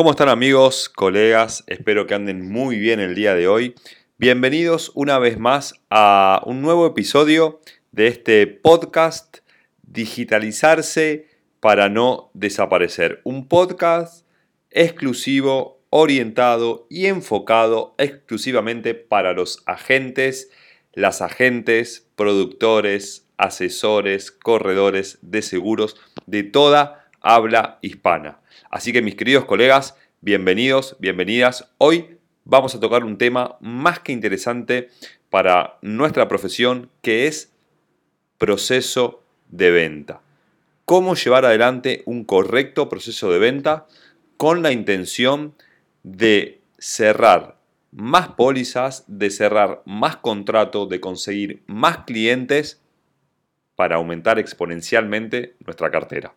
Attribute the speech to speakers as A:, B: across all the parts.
A: ¿Cómo están amigos, colegas? Espero que anden muy bien el día de hoy. Bienvenidos una vez más a un nuevo episodio de este podcast Digitalizarse para no desaparecer. Un podcast exclusivo, orientado y enfocado exclusivamente para los agentes, las agentes, productores, asesores, corredores de seguros de toda habla hispana. Así que mis queridos colegas, bienvenidos, bienvenidas. Hoy vamos a tocar un tema más que interesante para nuestra profesión que es proceso de venta. Cómo llevar adelante un correcto proceso de venta con la intención de cerrar más pólizas, de cerrar más contratos, de conseguir más clientes para aumentar exponencialmente nuestra cartera.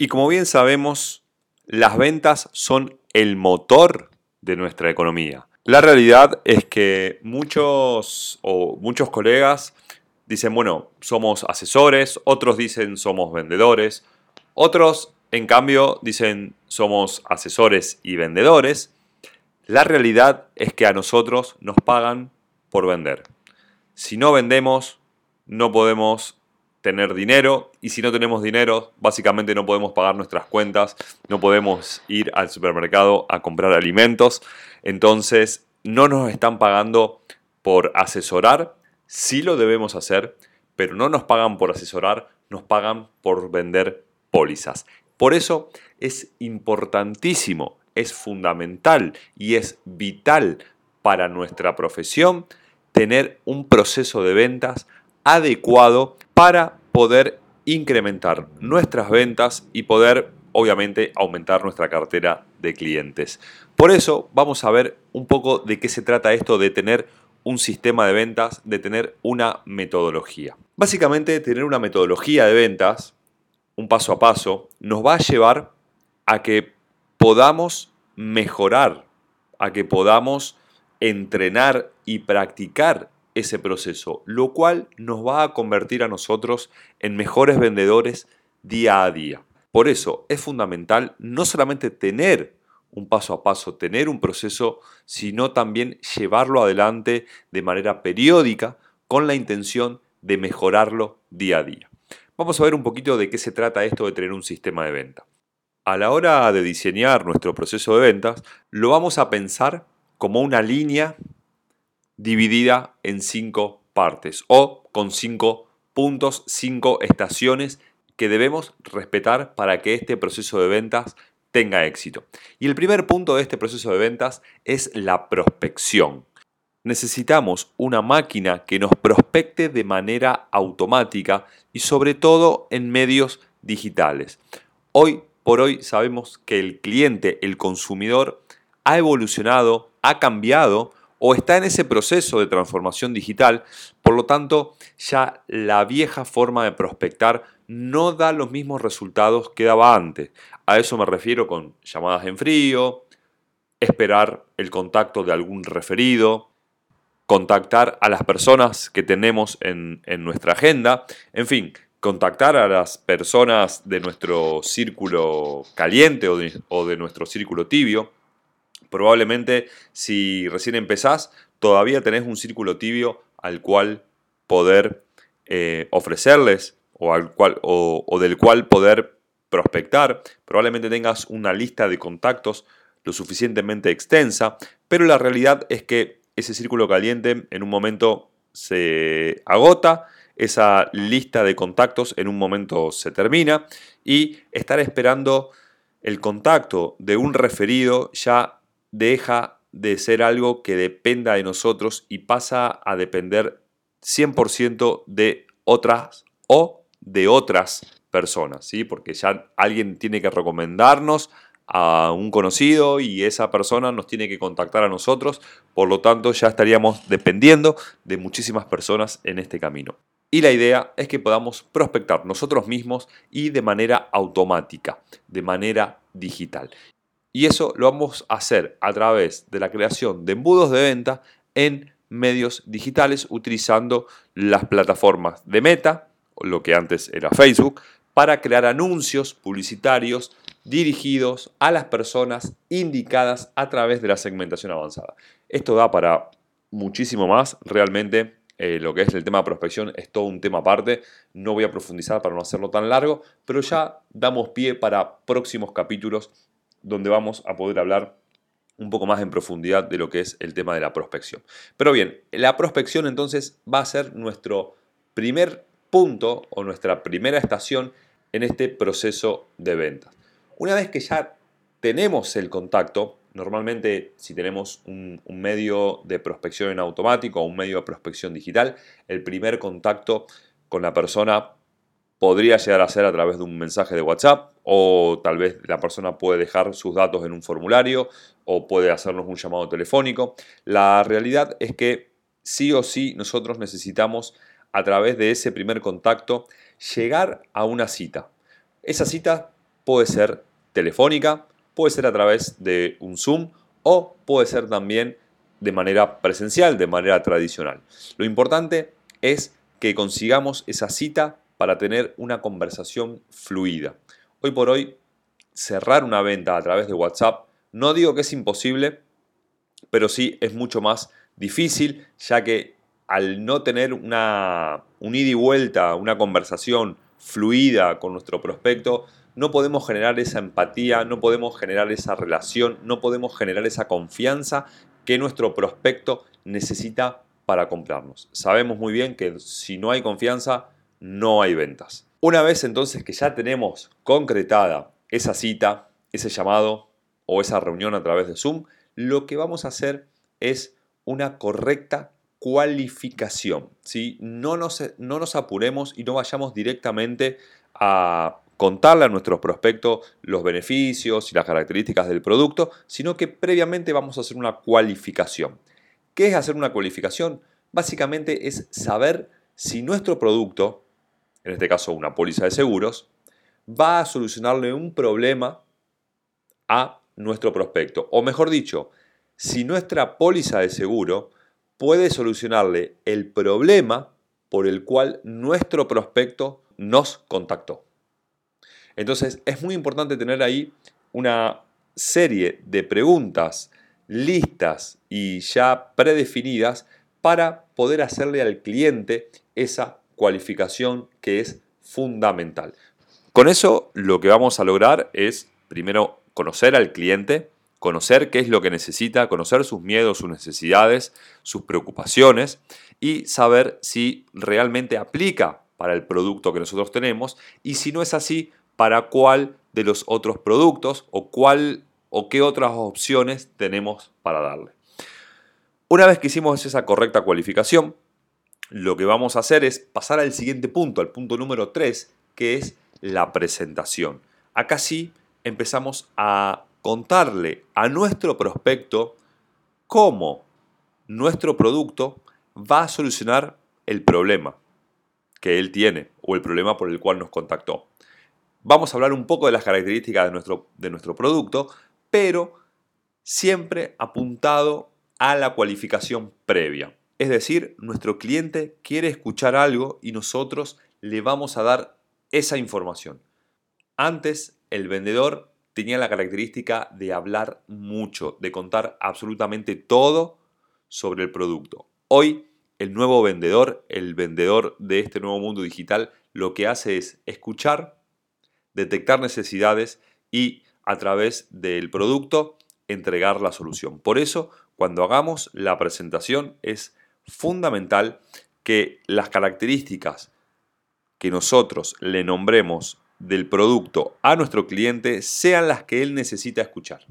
A: Y como bien sabemos, las ventas son el motor de nuestra economía. La realidad es que muchos o muchos colegas dicen, bueno, somos asesores, otros dicen somos vendedores, otros en cambio dicen somos asesores y vendedores. La realidad es que a nosotros nos pagan por vender. Si no vendemos, no podemos tener dinero y si no tenemos dinero, básicamente no podemos pagar nuestras cuentas, no podemos ir al supermercado a comprar alimentos. Entonces, no nos están pagando por asesorar, sí lo debemos hacer, pero no nos pagan por asesorar, nos pagan por vender pólizas. Por eso es importantísimo, es fundamental y es vital para nuestra profesión tener un proceso de ventas adecuado para poder incrementar nuestras ventas y poder obviamente aumentar nuestra cartera de clientes. Por eso vamos a ver un poco de qué se trata esto de tener un sistema de ventas, de tener una metodología. Básicamente tener una metodología de ventas, un paso a paso, nos va a llevar a que podamos mejorar, a que podamos entrenar y practicar ese proceso, lo cual nos va a convertir a nosotros en mejores vendedores día a día. Por eso es fundamental no solamente tener un paso a paso, tener un proceso, sino también llevarlo adelante de manera periódica con la intención de mejorarlo día a día. Vamos a ver un poquito de qué se trata esto de tener un sistema de venta. A la hora de diseñar nuestro proceso de ventas, lo vamos a pensar como una línea dividida en cinco partes o con cinco puntos, cinco estaciones que debemos respetar para que este proceso de ventas tenga éxito. Y el primer punto de este proceso de ventas es la prospección. Necesitamos una máquina que nos prospecte de manera automática y sobre todo en medios digitales. Hoy por hoy sabemos que el cliente, el consumidor, ha evolucionado, ha cambiado o está en ese proceso de transformación digital, por lo tanto ya la vieja forma de prospectar no da los mismos resultados que daba antes. A eso me refiero con llamadas en frío, esperar el contacto de algún referido, contactar a las personas que tenemos en, nuestra agenda, en fin, contactar a las personas de nuestro círculo caliente o de nuestro círculo tibio, Probablemente si recién empezás, todavía tenés un círculo tibio al cual poder eh, ofrecerles o, al cual, o, del cual poder prospectar. Probablemente tengas una lista de contactos lo suficientemente extensa, pero la realidad es que ese círculo caliente en un momento se agota, esa lista de contactos en un momento se termina y estar esperando el contacto de un referido ya deja de ser algo que dependa de nosotros y pasa a depender 100% de otras o de otras personas, ¿sí? Porque ya alguien tiene que recomendarnos a un conocido y esa persona nos tiene que contactar a nosotros, por lo tanto ya estaríamos dependiendo de muchísimas personas en este camino. Y la idea es que podamos prospectar nosotros mismos y de manera automática, de manera digital. Y eso lo vamos a hacer a través de la creación de embudos de venta en medios digitales utilizando las plataformas de Meta, lo que antes era Facebook, para crear anuncios publicitarios dirigidos a las personas indicadas a través de la segmentación avanzada. Esto da para muchísimo más, realmente eh, lo que es el tema de prospección es todo un tema aparte, no voy a profundizar para no hacerlo tan largo, pero ya damos pie para próximos capítulos donde vamos a poder hablar un poco más en profundidad de lo que es el tema de la prospección. Pero bien, la prospección entonces va a ser nuestro primer punto o nuestra primera estación en este proceso de ventas. Una vez que ya tenemos el contacto, normalmente si tenemos un, un, medio de prospección en automático o un medio de prospección digital, el primer contacto con la persona podría llegar a ser a través de un mensaje de WhatsApp o tal vez la persona puede dejar sus datos en un formulario o puede hacernos un llamado telefónico. La realidad es que sí o sí nosotros necesitamos a través de ese primer contacto llegar a una cita. Esa cita puede ser telefónica, puede ser a través de un Zoom o puede ser también de manera presencial, de manera tradicional. Lo importante es que consigamos esa cita para tener una conversación fluida. Hoy por hoy, cerrar una venta a través de WhatsApp, no digo que es imposible, pero sí es mucho más difícil, ya que al no tener una, un ida y vuelta, una conversación fluida con nuestro prospecto, no podemos generar esa empatía, no podemos generar esa relación, no podemos generar esa confianza que nuestro prospecto necesita para comprarnos. Sabemos muy bien que si no hay confianza, no hay ventas. Una vez entonces que ya tenemos concretada esa cita, ese llamado o esa reunión a través de Zoom, lo que vamos a hacer es una correcta cualificación. ¿sí? No, nos, no nos apuremos y no vayamos directamente a contarle a nuestros prospectos los beneficios y las características del producto, sino que previamente vamos a hacer una cualificación. ¿Qué es hacer una cualificación? Básicamente es saber si nuestro producto, en este caso una póliza de seguros, va a solucionarle un problema a nuestro prospecto. O mejor dicho, si nuestra póliza de seguro puede solucionarle el problema por el cual nuestro prospecto nos contactó. Entonces es muy importante tener ahí una serie de preguntas listas y ya predefinidas para poder hacerle al cliente esa cualificación que es fundamental. Con eso lo que vamos a lograr es primero conocer al cliente, conocer qué es lo que necesita, conocer sus miedos, sus necesidades, sus preocupaciones y saber si realmente aplica para el producto que nosotros tenemos y si no es así, para cuál de los otros productos o cuál o qué otras opciones tenemos para darle. Una vez que hicimos esa correcta cualificación, lo que vamos a hacer es pasar al siguiente punto, al punto número 3, que es la presentación. Acá sí empezamos a contarle a nuestro prospecto cómo nuestro producto va a solucionar el problema que él tiene o el problema por el cual nos contactó vamos a hablar un poco de las características de nuestro, de nuestro producto, pero siempre apuntado a la cualificación previa. Es decir, nuestro cliente quiere escuchar algo y nosotros le vamos a dar esa información. Antes, el vendedor tenía la característica de hablar mucho, de contar absolutamente todo sobre el producto. Hoy, el nuevo vendedor, el vendedor de este nuevo mundo digital, lo que hace es escuchar detectar necesidades y a través del producto entregar la solución. Por eso, cuando hagamos la presentación es fundamental que las características que nosotros le nombremos del producto a nuestro cliente sean las que él necesita escuchar.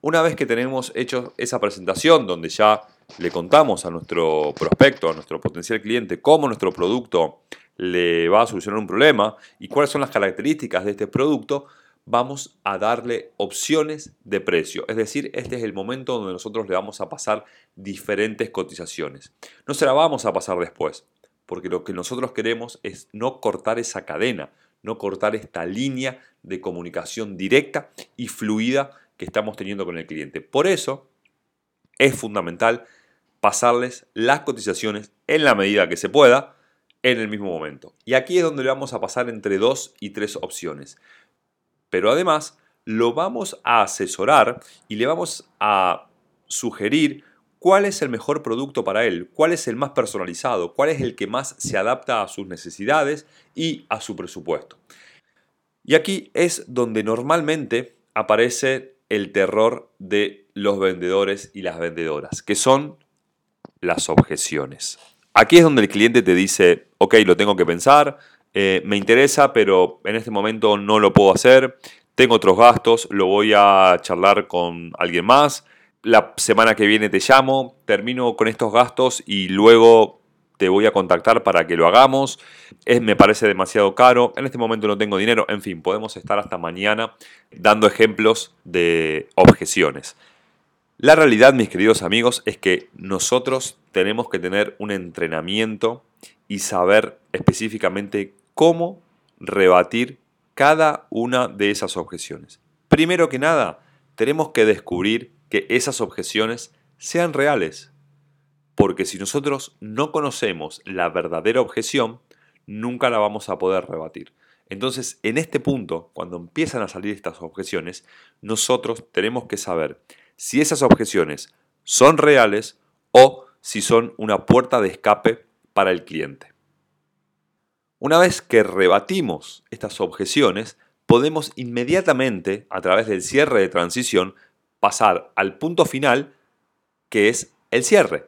A: Una vez que tenemos hecho esa presentación donde ya le contamos a nuestro prospecto, a nuestro potencial cliente, cómo nuestro producto le va a solucionar un problema y cuáles son las características de este producto, vamos a darle opciones de precio. Es decir, este es el momento donde nosotros le vamos a pasar diferentes cotizaciones. No se la vamos a pasar después, porque lo que nosotros queremos es no cortar esa cadena, no cortar esta línea de comunicación directa y fluida que estamos teniendo con el cliente. Por eso es fundamental pasarles las cotizaciones en la medida que se pueda, en el mismo momento. Y aquí es donde le vamos a pasar entre dos y tres opciones. Pero además lo vamos a asesorar y le vamos a sugerir cuál es el mejor producto para él, cuál es el más personalizado, cuál es el que más se adapta a sus necesidades y a su presupuesto. Y aquí es donde normalmente aparece el terror de los vendedores y las vendedoras, que son las objeciones. Aquí es donde el cliente te dice, ok, lo tengo que pensar, eh, me interesa, pero en este momento no lo puedo hacer, tengo otros gastos, lo voy a charlar con alguien más, la semana que viene te llamo, termino con estos gastos y luego te voy a contactar para que lo hagamos, es, me parece demasiado caro, en este momento no tengo dinero, en fin, podemos estar hasta mañana dando ejemplos de objeciones. La realidad, mis queridos amigos, es que nosotros tenemos que tener un entrenamiento y saber específicamente cómo rebatir cada una de esas objeciones. Primero que nada, tenemos que descubrir que esas objeciones sean reales. Porque si nosotros no conocemos la verdadera objeción, nunca la vamos a poder rebatir. Entonces, en este punto, cuando empiezan a salir estas objeciones, nosotros tenemos que saber si esas objeciones son reales o si son una puerta de escape para el cliente. Una vez que rebatimos estas objeciones, podemos inmediatamente, a través del cierre de transición, pasar al punto final, que es el cierre.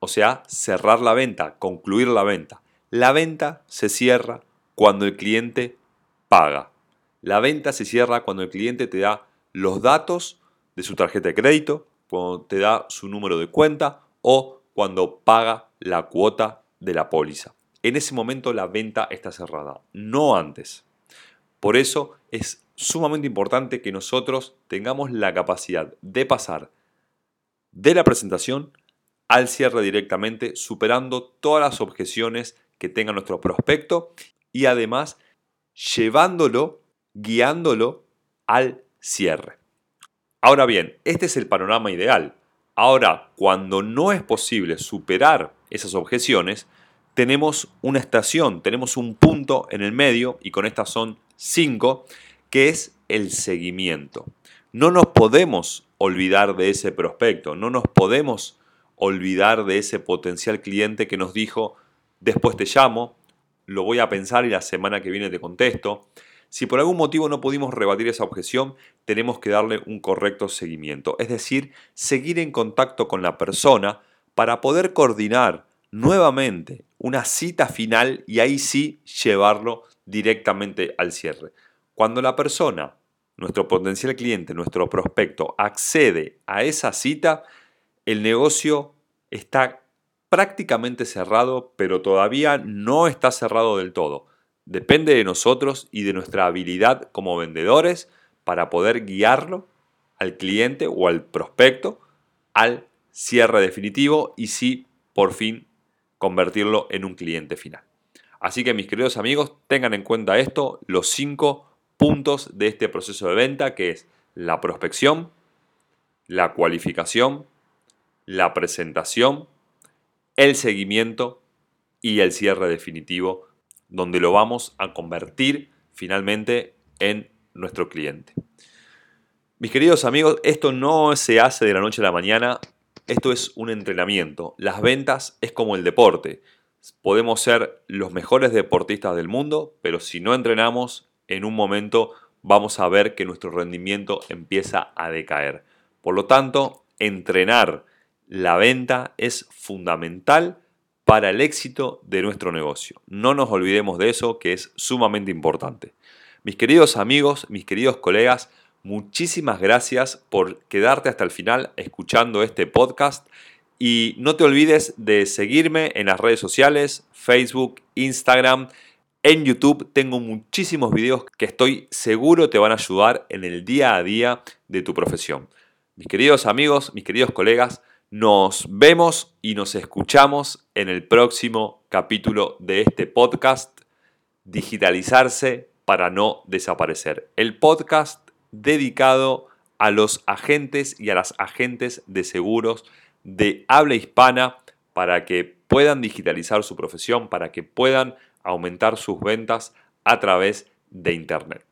A: O sea, cerrar la venta, concluir la venta. La venta se cierra cuando el cliente paga. La venta se cierra cuando el cliente te da los datos de su tarjeta de crédito, cuando te da su número de cuenta o cuando paga la cuota de la póliza. En ese momento la venta está cerrada, no antes. Por eso es sumamente importante que nosotros tengamos la capacidad de pasar de la presentación al cierre directamente, superando todas las objeciones que tenga nuestro prospecto y además llevándolo, guiándolo al cierre. Ahora bien, este es el panorama ideal. Ahora, cuando no es posible superar esas objeciones, tenemos una estación, tenemos un punto en el medio, y con estas son cinco, que es el seguimiento. No nos podemos olvidar de ese prospecto, no nos podemos olvidar de ese potencial cliente que nos dijo, después te llamo, lo voy a pensar y la semana que viene te contesto. Si por algún motivo no pudimos rebatir esa objeción, tenemos que darle un correcto seguimiento, es decir, seguir en contacto con la persona para poder coordinar nuevamente una cita final y ahí sí llevarlo directamente al cierre. Cuando la persona, nuestro potencial cliente, nuestro prospecto, accede a esa cita, el negocio está prácticamente cerrado, pero todavía no está cerrado del todo. Depende de nosotros y de nuestra habilidad como vendedores para poder guiarlo al cliente o al prospecto al cierre definitivo y sí, por fin, convertirlo en un cliente final. Así que mis queridos amigos, tengan en cuenta esto, los cinco puntos de este proceso de venta, que es la prospección, la cualificación, la presentación, el seguimiento y el cierre definitivo, donde lo vamos a convertir finalmente en nuestro cliente. Mis queridos amigos, esto no se hace de la noche a la mañana, esto es un entrenamiento. Las ventas es como el deporte. Podemos ser los mejores deportistas del mundo, pero si no entrenamos, en un momento vamos a ver que nuestro rendimiento empieza a decaer. Por lo tanto, entrenar la venta es fundamental para el éxito de nuestro negocio. No nos olvidemos de eso que es sumamente importante. Mis queridos amigos, mis queridos colegas, muchísimas gracias por quedarte hasta el final escuchando este podcast y no te olvides de seguirme en las redes sociales, Facebook, Instagram, en YouTube tengo muchísimos videos que estoy seguro te van a ayudar en el día a día de tu profesión. Mis queridos amigos, mis queridos colegas, nos vemos y nos escuchamos en el próximo capítulo de este podcast, Digitalizarse para no desaparecer. El podcast dedicado a los agentes y a las agentes de seguros de habla hispana para que puedan digitalizar su profesión, para que puedan aumentar sus ventas a través de Internet.